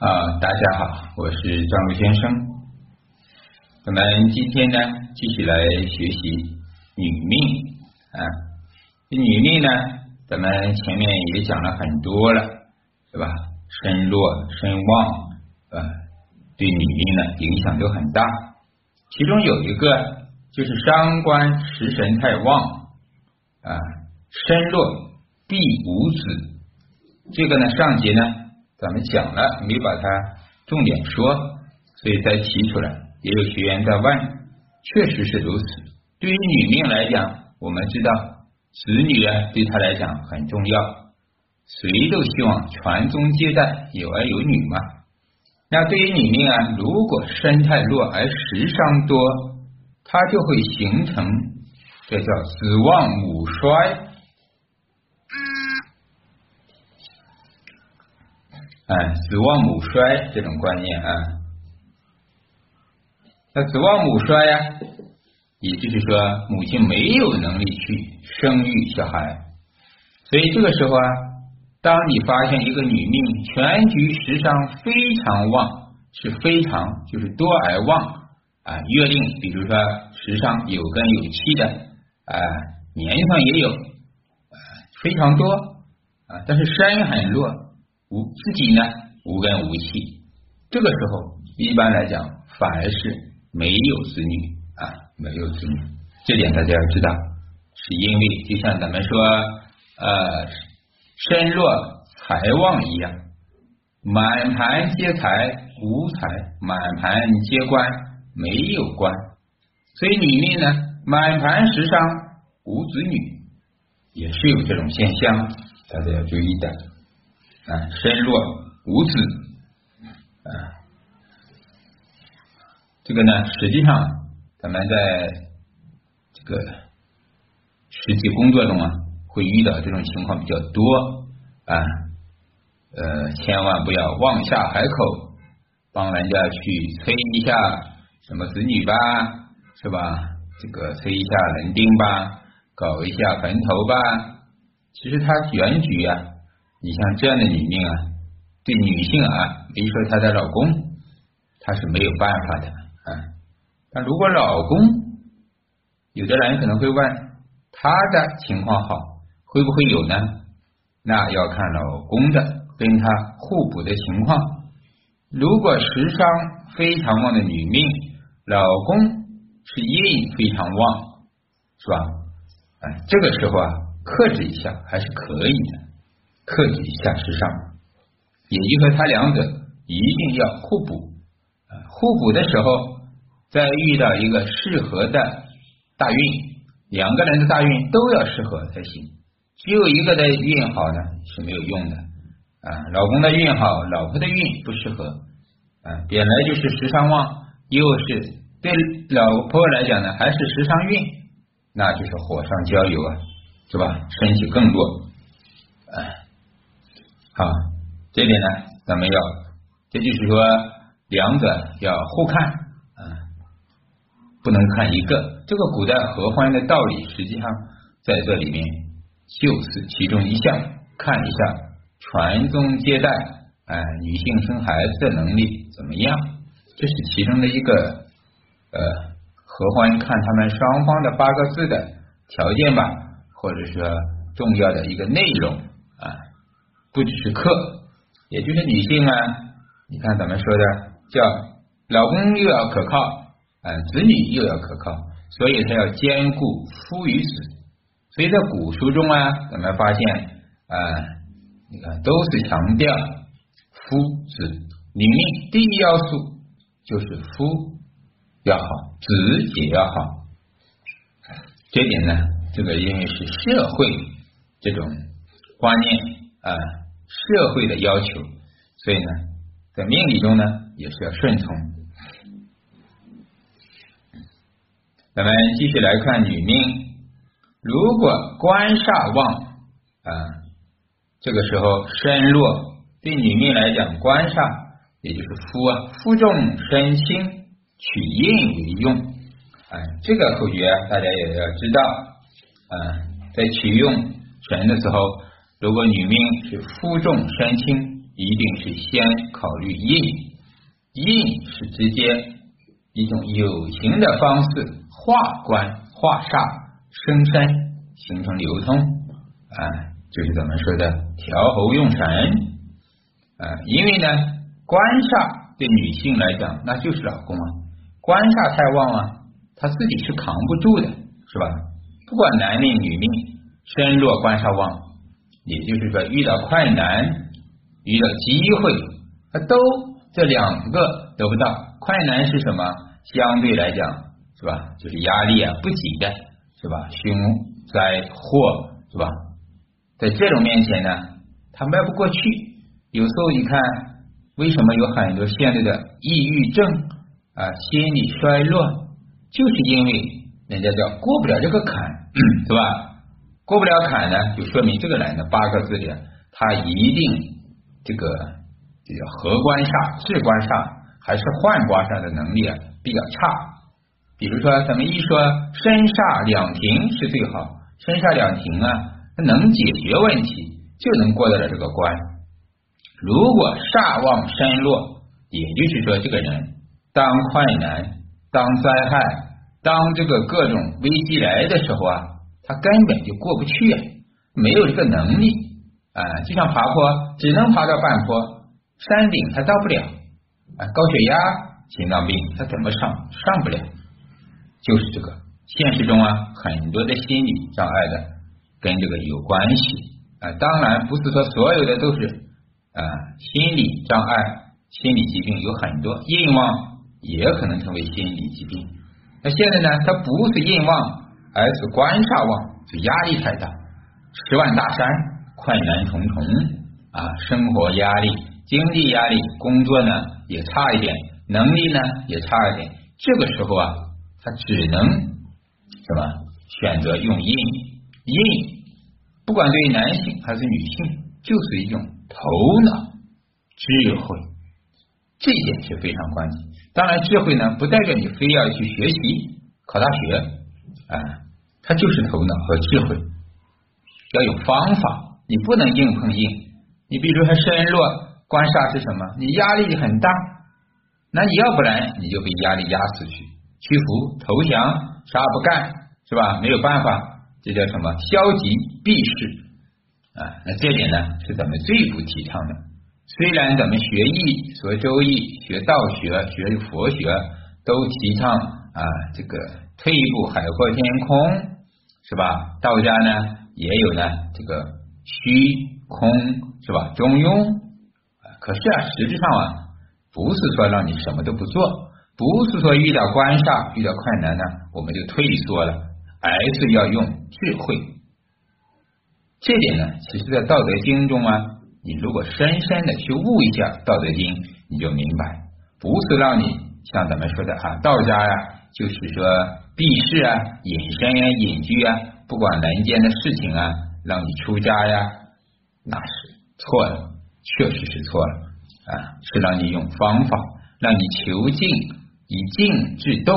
啊，大家好，我是张璐先生。我们今天呢，继续来学习女命啊。这女命呢，咱们前面也讲了很多了，是吧？身弱、身旺啊，对女命呢影响都很大。其中有一个就是伤官食神太旺啊，身弱必无子。这个呢，上节呢。咱们讲了，没把它重点说，所以再提出来。也有学员在问，确实是如此。对于女命来讲，我们知道子女啊，对他来讲很重要，谁都希望传宗接代，有儿有女嘛。那对于女命啊，如果身太弱而食伤多，它就会形成这叫子旺母衰。哎，子旺母衰这种观念啊，那子旺母衰呀，也就是说母亲没有能力去生育小孩，所以这个时候啊，当你发现一个女命全局时伤非常旺，是非常就是多而旺啊，月令比如说时伤有根有气的啊，年上也有非常多啊，但是身很弱。无自己呢无根无气，这个时候一般来讲反而是没有子女啊，没有子女，这点大家要知道，是因为就像咱们说呃身弱财旺一样，满盘皆财无财，满盘皆官没有官，所以里面呢满盘实伤无子女，也是有这种现象，大家要注意的。啊，身弱无子啊，这个呢，实际上咱们在这个实际工作中啊，会遇到这种情况比较多啊，呃，千万不要妄下海口，帮人家去催一下什么子女吧，是吧？这个催一下人丁吧，搞一下坟头吧，其实他原局啊。你像这样的女命啊，对女性啊，比如说她的老公，她是没有办法的啊。但如果老公，有的人可能会问，他的情况好，会不会有呢？那要看老公的跟他互补的情况。如果时伤非常旺的女命，老公是印非常旺，是吧？哎，这个时候啊，克制一下还是可以的。克制一下时尚，也就说他两者一定要互补。互补的时候，再遇到一个适合的大运，两个人的大运都要适合才行。只有一个的运好呢是没有用的啊。老公的运好，老婆的运不适合啊。本来就是时尚旺，又是对老婆来讲呢，还是时尚运，那就是火上浇油啊，是吧？身体更弱啊。啊，这点呢，咱们要，这就是说，两者要互看啊，不能看一个。这个古代合欢的道理，实际上在这里面就是其中一项，看一下传宗接代，哎，女性生孩子的能力怎么样，这是其中的一个呃合欢看他们双方的八个字的条件吧，或者说重要的一个内容啊。不只是克，也就是女性啊，你看咱们说的叫老公又要可靠，啊，子女又要可靠，所以他要兼顾夫与子。所以在古书中啊，咱们发现啊，你看都是强调夫子。女命第一要素就是夫要好，子也要好。这点呢，这个因为是社会这种观念啊。社会的要求，所以呢，在命理中呢，也是要顺从。咱们继续来看女命，如果官煞旺啊，这个时候身弱，对女命来讲，官煞也就是夫啊，夫重身轻，取印为用。哎，这个口诀大家也要知道啊，在取用权的时候。如果女命是夫重身轻，一定是先考虑印，印是直接一种有形的方式化官化煞生身，形成流通啊，就是咱们说的调侯用神啊。因为呢，官煞对女性来讲那就是老公啊，官煞太旺啊，他自己是扛不住的，是吧？不管男命女命，身弱官煞旺，也就是说遇到困难。遇到机会，他都这两个得不到。困难是什么？相对来讲，是吧？就是压力啊，不急的，是吧？凶灾祸，是吧？在这种面前呢，他迈不过去。有时候你看，为什么有很多现在的抑郁症啊，心理衰弱，就是因为人家叫过不了这个坎，是吧？过不了坎呢，就说明这个人的八个字里，他一定。这个这叫合官煞、制官煞还是换官煞的能力啊比较差。比如说，咱们一说身煞两停是最好，身煞两停啊，能解决问题，就能过得了这个关。如果煞旺身弱，也就是说，这个人当困难、当灾害、当这个各种危机来的时候啊，他根本就过不去啊，没有这个能力。啊，就像爬坡，只能爬到半坡，山顶他到不了。啊，高血压、心脏病他怎么上？上不了。就是这个，现实中啊，很多的心理障碍的跟这个有关系啊。当然不是说所有的都是啊，心理障碍、心理疾病有很多，硬旺也可能成为心理疾病。那现在呢，它不是硬旺，而是官煞旺，就压力太大，十万大山。困难重重啊，生活压力、经济压力，工作呢也差一点，能力呢也差一点。这个时候啊，他只能什么选择用印印，不管对于男性还是女性，就是一种头脑智慧，这一点是非常关键。当然，智慧呢不代表你非要去学习考大学啊，它就是头脑和智慧，要有方法。你不能硬碰硬，你比如说身弱，官煞是什么？你压力很大，那你要不然你就被压力压死去，屈服投降，啥不干是吧？没有办法，这叫什么？消极避世啊！那这点呢是咱们最不提倡的。虽然咱们学易、学周易、学道学、学佛学都提倡啊，这个退一步海阔天空是吧？道家呢也有呢这个。虚空是吧？中庸，可是啊，实质上啊，不是说让你什么都不做，不是说遇到官煞、遇到困难呢，我们就退缩了，而是要用智慧。这点呢，其实，在《道德经》中啊，你如果深深的去悟一下《道德经》，你就明白，不是让你像咱们说的啊，道家呀，就是说避世啊、隐身啊、隐居啊，不管人间的事情啊。让你出家呀，那是错了，确实是错了啊！是让你用方法，让你求静，以静制动，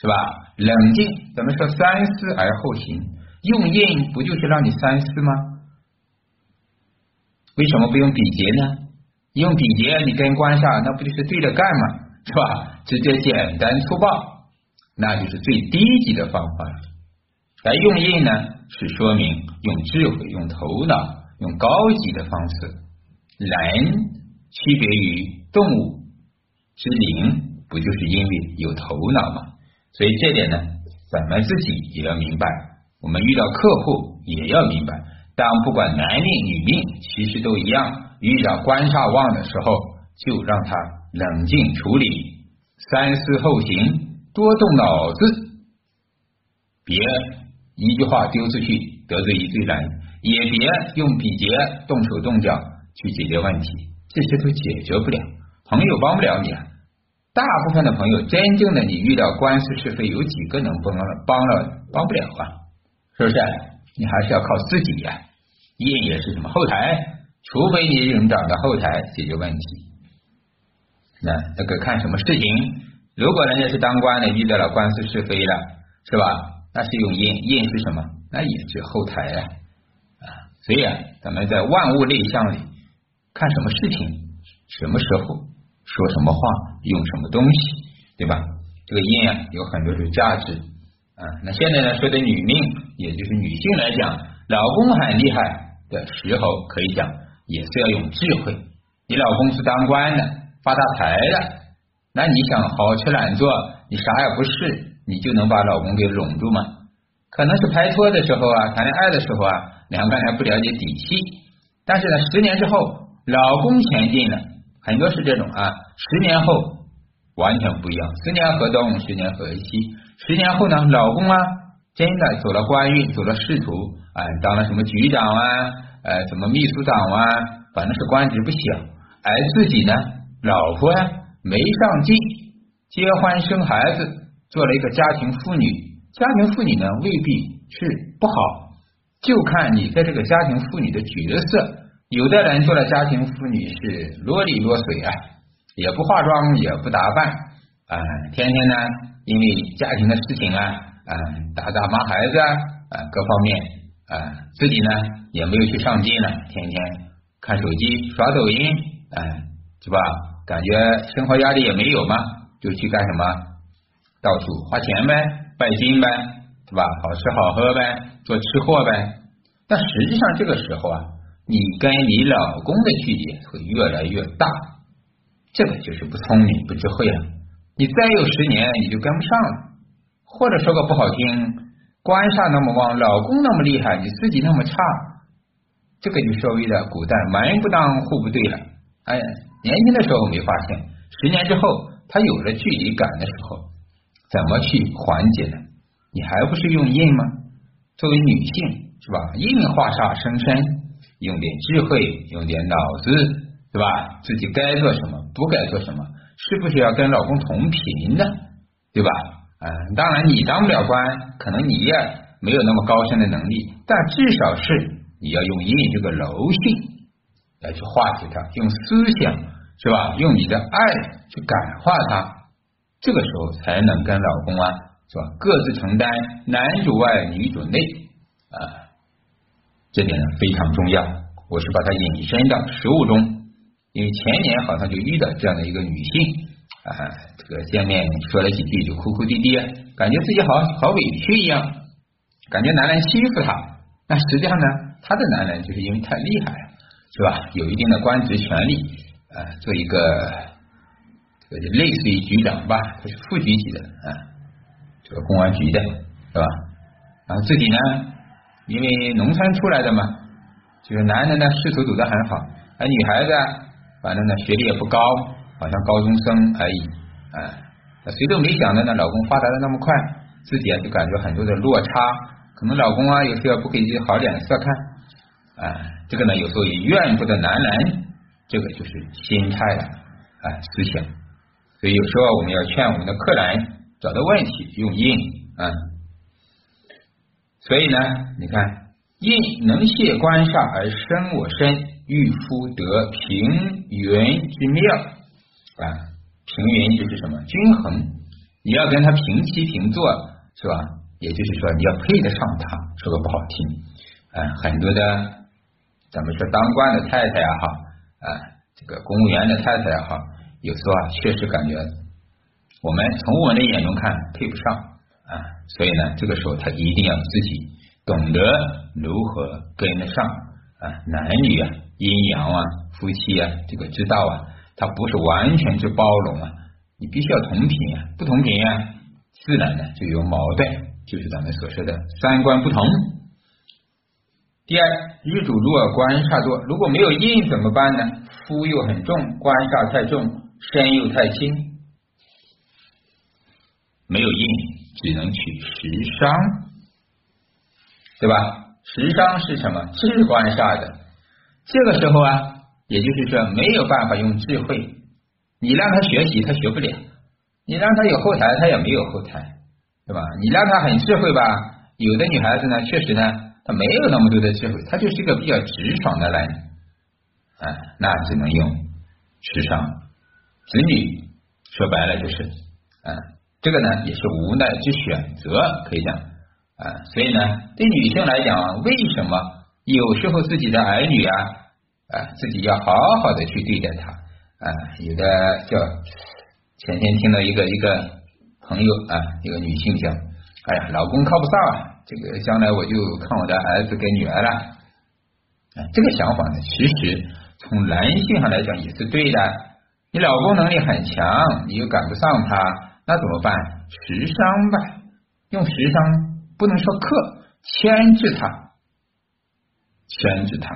是吧？冷静，怎么说三思而后行？用印不就是让你三思吗？为什么不用比劫呢？用比劫，你跟官煞那不就是对着干吗？是吧？直接简单粗暴，那就是最低级的方法了。而用印呢？是说明用智慧、用头脑、用高级的方式，人区别于动物之灵，不就是因为有头脑吗？所以这点呢，咱们自己也要明白。我们遇到客户也要明白，当不管男命女命，其实都一样。遇到官煞旺的时候，就让他冷静处理，三思后行，多动脑子，别。一句话丢出去得罪一堆人，也别用笔节动手动脚去解决问题，这些都解决不了，朋友帮不了你。大部分的朋友，真正的你遇到官司是非，有几个能帮了？帮了帮不了啊？是不是？你还是要靠自己呀。业也是什么后台？除非你能找到后台解决问题。那这个看什么事情？如果人家是当官的，遇到了官司是非了，是吧？那是用印，印是什么？那也是后台啊，所以啊，咱们在万物内象里看什么事情，什么时候说什么话，用什么东西，对吧？这个印啊，有很多种价值啊。那现在呢，说的女命，也就是女性来讲，老公很厉害的时候，可以讲也是要用智慧。你老公是当官的，发大财的，那你想好吃懒做，你啥也不是，你就能把老公给拢住吗？可能是拍拖的时候啊，谈恋爱的时候啊，两个人还不了解底细，但是呢，十年之后，老公前进了，很多是这种啊，十年后。完全不一样，十年河东，十年河西。十年后呢，老公啊，真的走了官运，走了仕途，啊，当了什么局长啊，呃，什么秘书长啊，反正是官职不小。而自己呢，老婆呀，没上进，结婚生孩子，做了一个家庭妇女。家庭妇女呢，未必是不好，就看你在这个家庭妇女的角色。有的人做了家庭妇女是啰里啰嗦啊。也不化妆，也不打扮，啊，天天呢，因为家庭的事情啊，啊，打打骂孩子啊，啊，各方面啊，自己呢也没有去上进了，天天看手机刷抖音，啊，是吧？感觉生活压力也没有嘛，就去干什么？到处花钱呗，拜金呗，对吧？好吃好喝呗，做吃货呗。但实际上这个时候啊，你跟你老公的距离会越来越大。这个就是不聪明、不智慧了。你再有十年，你就跟不上了。或者说个不好听，官煞那么旺，老公那么厉害，你自己那么差，这个就所谓的古代门不当户不对了。哎，年轻的时候没发现，十年之后他有了距离感的时候，怎么去缓解呢？你还不是用印吗？作为女性是吧？印化煞生身，用点智慧，用点脑子。对吧？自己该做什么，不该做什么，是不是要跟老公同频呢？对吧？嗯，当然你当不了官，可能你也没有那么高深的能力，但至少是你要用印这个柔性来去化解它，用思想是吧？用你的爱去感化他，这个时候才能跟老公啊是吧？各自承担，男主外女主内啊，这点呢非常重要。我是把它引申到实物中。因为前年好像就遇到这样的一个女性啊，这个见面说了几句就哭哭啼啼，感觉自己好好委屈一样，感觉男人欺负她。那实际上呢，她的男人就是因为太厉害了，是吧？有一定的官职权力啊，做一个这个类似于局长吧，他是副局级的啊，这个公安局的，是吧？然后自己呢，因为农村出来的嘛，就是男人呢仕途走得很好，而女孩子。反正呢，学历也不高，好像高中生而已。啊，谁都没想到呢，老公发达的那么快，自己啊就感觉很多的落差。可能老公啊有时候不给自己好脸色看。啊，这个呢有时候也怨不得男人，这个就是心态了。啊，思想。所以有时候我们要劝我们的客人找到问题用印啊。所以呢，你看印能泄官煞而生我身。欲夫得平原之妙啊，平原就是什么？均衡。你要跟他平起平坐，是吧？也就是说，你要配得上他。说个不好听啊，很多的咱们说当官的太太啊，哈啊，这个公务员的太太也好，有时候啊，确实感觉我们从我们的眼中看配不上啊，所以呢，这个时候他一定要自己懂得如何跟得上啊，男女啊。阴阳啊，夫妻啊，这个之道啊，他不是完全之包容啊，你必须要同频啊，不同频啊，自然呢就有矛盾，就是咱们所说的三观不同。第二，日主弱，官煞多，如果没有印怎么办呢？夫又很重，官煞太重，身又太轻，没有印，只能取食伤，对吧？食伤是什么？是官煞的。这个时候啊，也就是说没有办法用智慧，你让他学习他学不了，你让他有后台他也没有后台，对吧？你让他很智慧吧，有的女孩子呢，确实呢，他没有那么多的智慧，他就是一个比较直爽的人，啊，那只能用时尚子女，说白了就是，啊，这个呢也是无奈之选择，可以讲啊，所以呢，对女性来讲，为什么？有时候自己的儿女啊啊，自己要好好的去对待他啊。有的叫前天听到一个一个朋友啊，一个女性讲，哎呀，老公靠不上啊，这个将来我就看我的儿子跟女儿了。啊，这个想法呢，其实从男性上来讲也是对的。你老公能力很强，你又赶不上他，那怎么办？食伤吧，用食伤，不能说克，牵制他，牵制他。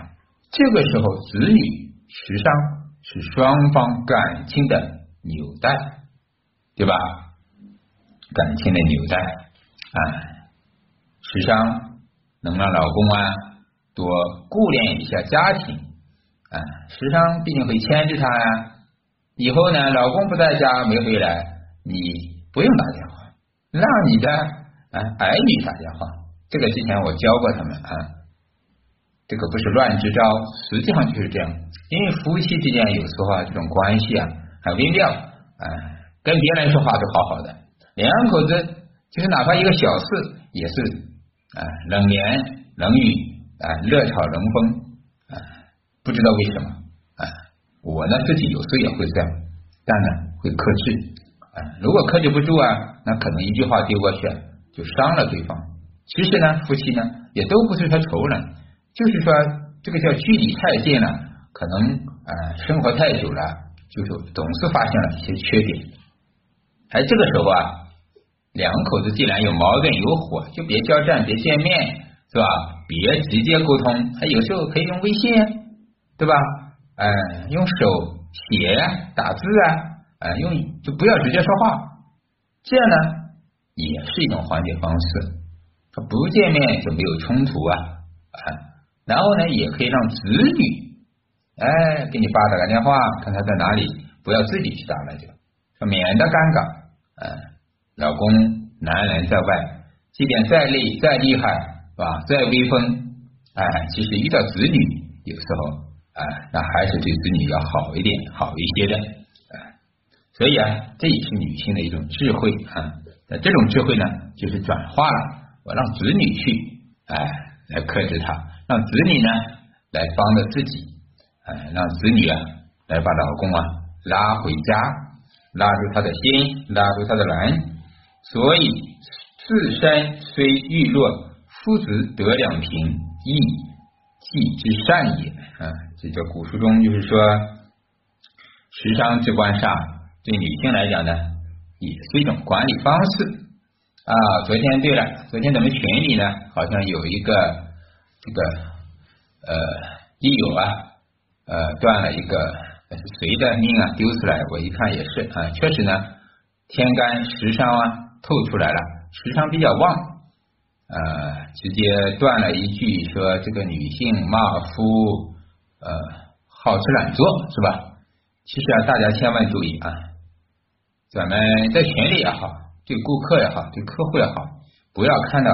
这个时候，子女食伤是双方感情的纽带，对吧？感情的纽带啊，食伤能让老公啊多顾念一下家庭啊，食伤毕竟会牵制他呀。以后呢，老公不在家没回来，你不用打电话，让你的啊儿女打电话。这个之前我教过他们啊。这个不是乱支招，实际上就是这样。因为夫妻之间有时候啊，这种关系啊很微妙啊，跟别人说话都好好的，两口子就是哪怕一个小事也是啊冷言冷语啊热吵冷风啊，不知道为什么啊。我呢自己有时候也会这样，但呢会克制啊。如果克制不住啊，那可能一句话丢过去就伤了对方。其实呢，夫妻呢也都不是说仇人。就是说，这个叫距离太近了，可能啊生活太久了，就是总是发现了一些缺点。而这个时候啊，两口子既然有矛盾有火，就别交战，别见面，是吧？别直接沟通，还有时候可以用微信，对吧？嗯，用手写打字啊，啊，用就不要直接说话，这样呢也是一种缓解方式。他不见面就没有冲突啊，啊。然后呢，也可以让子女哎给你爸打个电话，看他在哪里，不要自己去打了，就免得尴尬。嗯，老公男人在外，即便再累再厉害，是吧？再威风，哎，其实遇到子女，有时候啊，那还是对子女要好一点，好一些的。哎，所以啊，这也是女性的一种智慧啊。那这种智慧呢，就是转化了，我让子女去哎来克制他。让子女呢来帮着自己，哎，让子女啊来把老公啊拉回家，拉住他的心，拉住他的人。所以自身虽欲弱，夫子得两平，亦计之善也。啊，这叫古书中就是说，时伤之官煞，对女性来讲呢，也是一种管理方式啊。昨天对了，昨天咱们群里呢，好像有一个。这个呃，一有啊，呃，断了一个谁的命啊？丢出来，我一看也是啊，确实呢，天干食伤啊透出来了，食伤比较旺，呃，直接断了一句说这个女性骂夫呃好吃懒做是吧？其实啊，大家千万注意啊，咱们在群里也好，对顾客也好，对客户也好，不要看到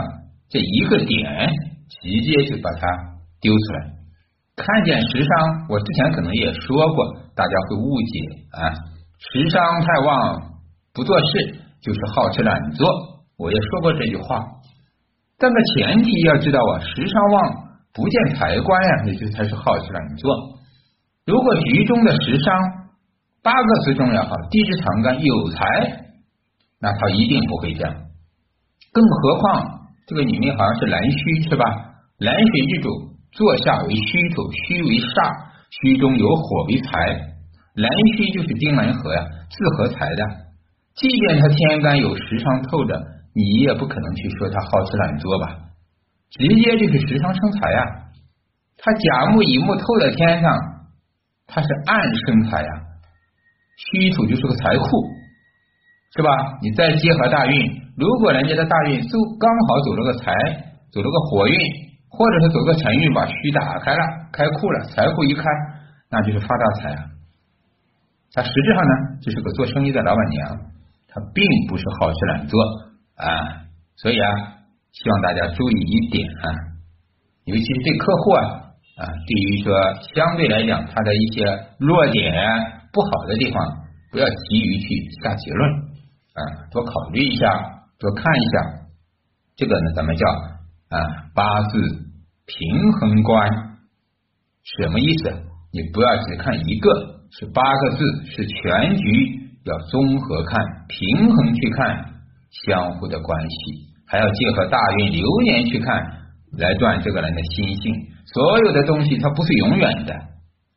这一个点。直接就把它丢出来，看见时伤，我之前可能也说过，大家会误解啊，时伤太旺，不做事就是好吃懒做，我也说过这句话，但个前提要知道啊，时伤旺不见财官呀，也就才是好吃懒做。如果局中的时伤八个字中也好，地支藏干有财，那他一定不会这样，更何况。这个女命好像是蓝虚是吧？蓝水之主，坐下为虚土，虚为煞，虚中有火为财。蓝虚就是丁蓝合呀，自合财的。即便他天干有时伤透着，你也不可能去说他好吃懒做吧？直接就是时伤生财呀。他甲木乙木透在天上，他是暗生财呀。虚土就是个财库，是吧？你再结合大运。如果人家的大运就刚好走了个财，走了个火运，或者是走个辰运，把虚打开了，开库了，财库一开，那就是发大财啊。他实质上呢，就是个做生意的老板娘，他并不是好吃懒做啊。所以啊，希望大家注意一点啊，尤其是对客户啊啊，对于说相对来讲他的一些弱点不好的地方，不要急于去下结论啊，多考虑一下。多看一下，这个呢，咱们叫啊八字平衡观，什么意思？你不要只看一个，是八个字，是全局，要综合看，平衡去看相互的关系，还要结合大运流年去看，来断这个人的心性。所有的东西它不是永远的，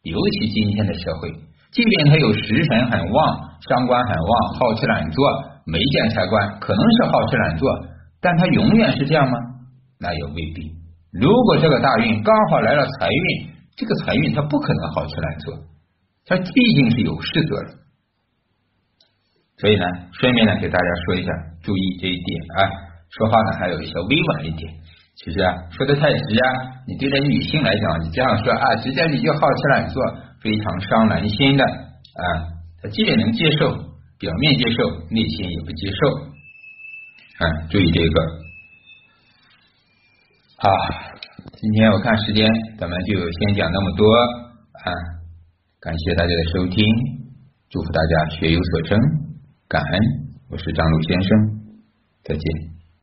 尤其今天的社会，即便他有食神很旺，伤官很旺，好吃懒做，没见财官，可能是好吃懒做，但他永远是这样吗？那也未必。如果这个大运刚好来了财运，这个财运他不可能好吃懒做，他毕竟是有事做的。所以呢，顺便呢给大家说一下，注意这一点啊，说话呢还有一些委婉一点。其实啊，说的太直啊，你对待女性来讲，你这样说啊，直接你就好吃懒做，非常伤男心的啊。他即便能接受，表面接受，内心也不接受啊。注意这个。好，今天我看时间，咱们就先讲那么多啊。感谢大家的收听，祝福大家学有所成，感恩。我是张璐先生，再见。